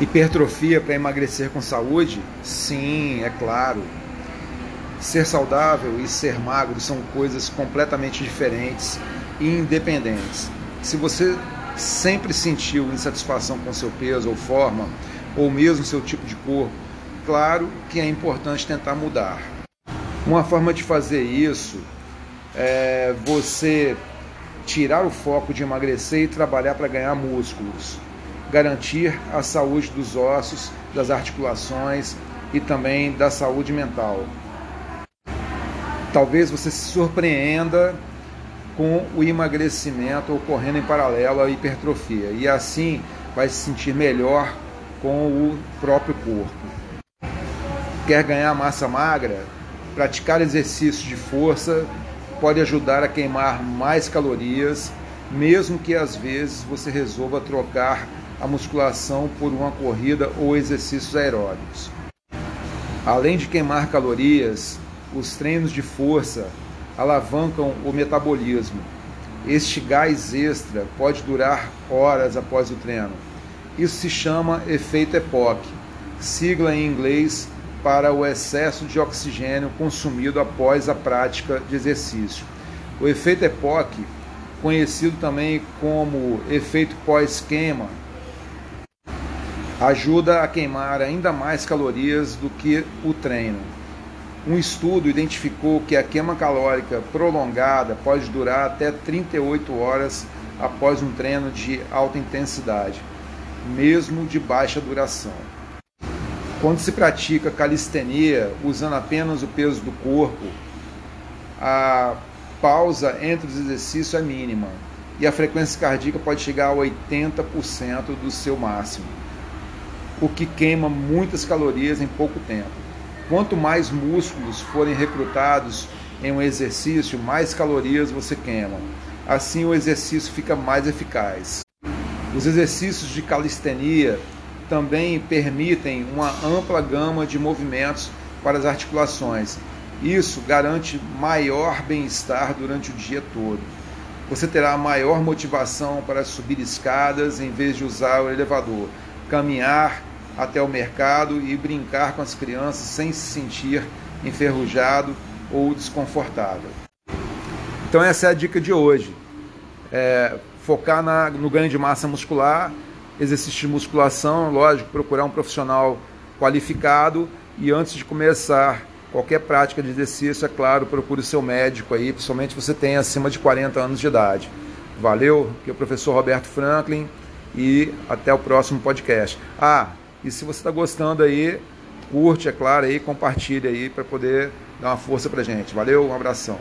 Hipertrofia para emagrecer com saúde? Sim, é claro. Ser saudável e ser magro são coisas completamente diferentes e independentes. Se você sempre sentiu insatisfação com seu peso ou forma, ou mesmo seu tipo de corpo, claro que é importante tentar mudar. Uma forma de fazer isso é você tirar o foco de emagrecer e trabalhar para ganhar músculos, garantir a saúde dos ossos, das articulações e também da saúde mental talvez você se surpreenda com o emagrecimento ocorrendo em paralelo à hipertrofia e assim vai se sentir melhor com o próprio corpo. Quer ganhar massa magra? Praticar exercícios de força pode ajudar a queimar mais calorias, mesmo que às vezes você resolva trocar a musculação por uma corrida ou exercícios aeróbicos. Além de queimar calorias, os treinos de força alavancam o metabolismo. Este gás extra pode durar horas após o treino. Isso se chama efeito EPOC, sigla em inglês para o excesso de oxigênio consumido após a prática de exercício. O efeito EPOC, conhecido também como efeito pós-queima, ajuda a queimar ainda mais calorias do que o treino. Um estudo identificou que a queima calórica prolongada pode durar até 38 horas após um treino de alta intensidade, mesmo de baixa duração. Quando se pratica calistenia usando apenas o peso do corpo, a pausa entre os exercícios é mínima e a frequência cardíaca pode chegar a 80% do seu máximo, o que queima muitas calorias em pouco tempo. Quanto mais músculos forem recrutados em um exercício, mais calorias você queima. Assim o exercício fica mais eficaz. Os exercícios de calistenia também permitem uma ampla gama de movimentos para as articulações. Isso garante maior bem-estar durante o dia todo. Você terá maior motivação para subir escadas em vez de usar o elevador, caminhar até o mercado e brincar com as crianças sem se sentir enferrujado ou desconfortável. Então essa é a dica de hoje. É, focar na, no ganho de massa muscular, exercício de musculação, lógico, procurar um profissional qualificado e antes de começar qualquer prática de exercício, é claro, procure o seu médico aí, principalmente se você tem acima de 40 anos de idade. Valeu, que é o professor Roberto Franklin e até o próximo podcast. Ah, e se você está gostando aí, curte, é claro, aí, compartilha aí para poder dar uma força para gente. Valeu, um abração.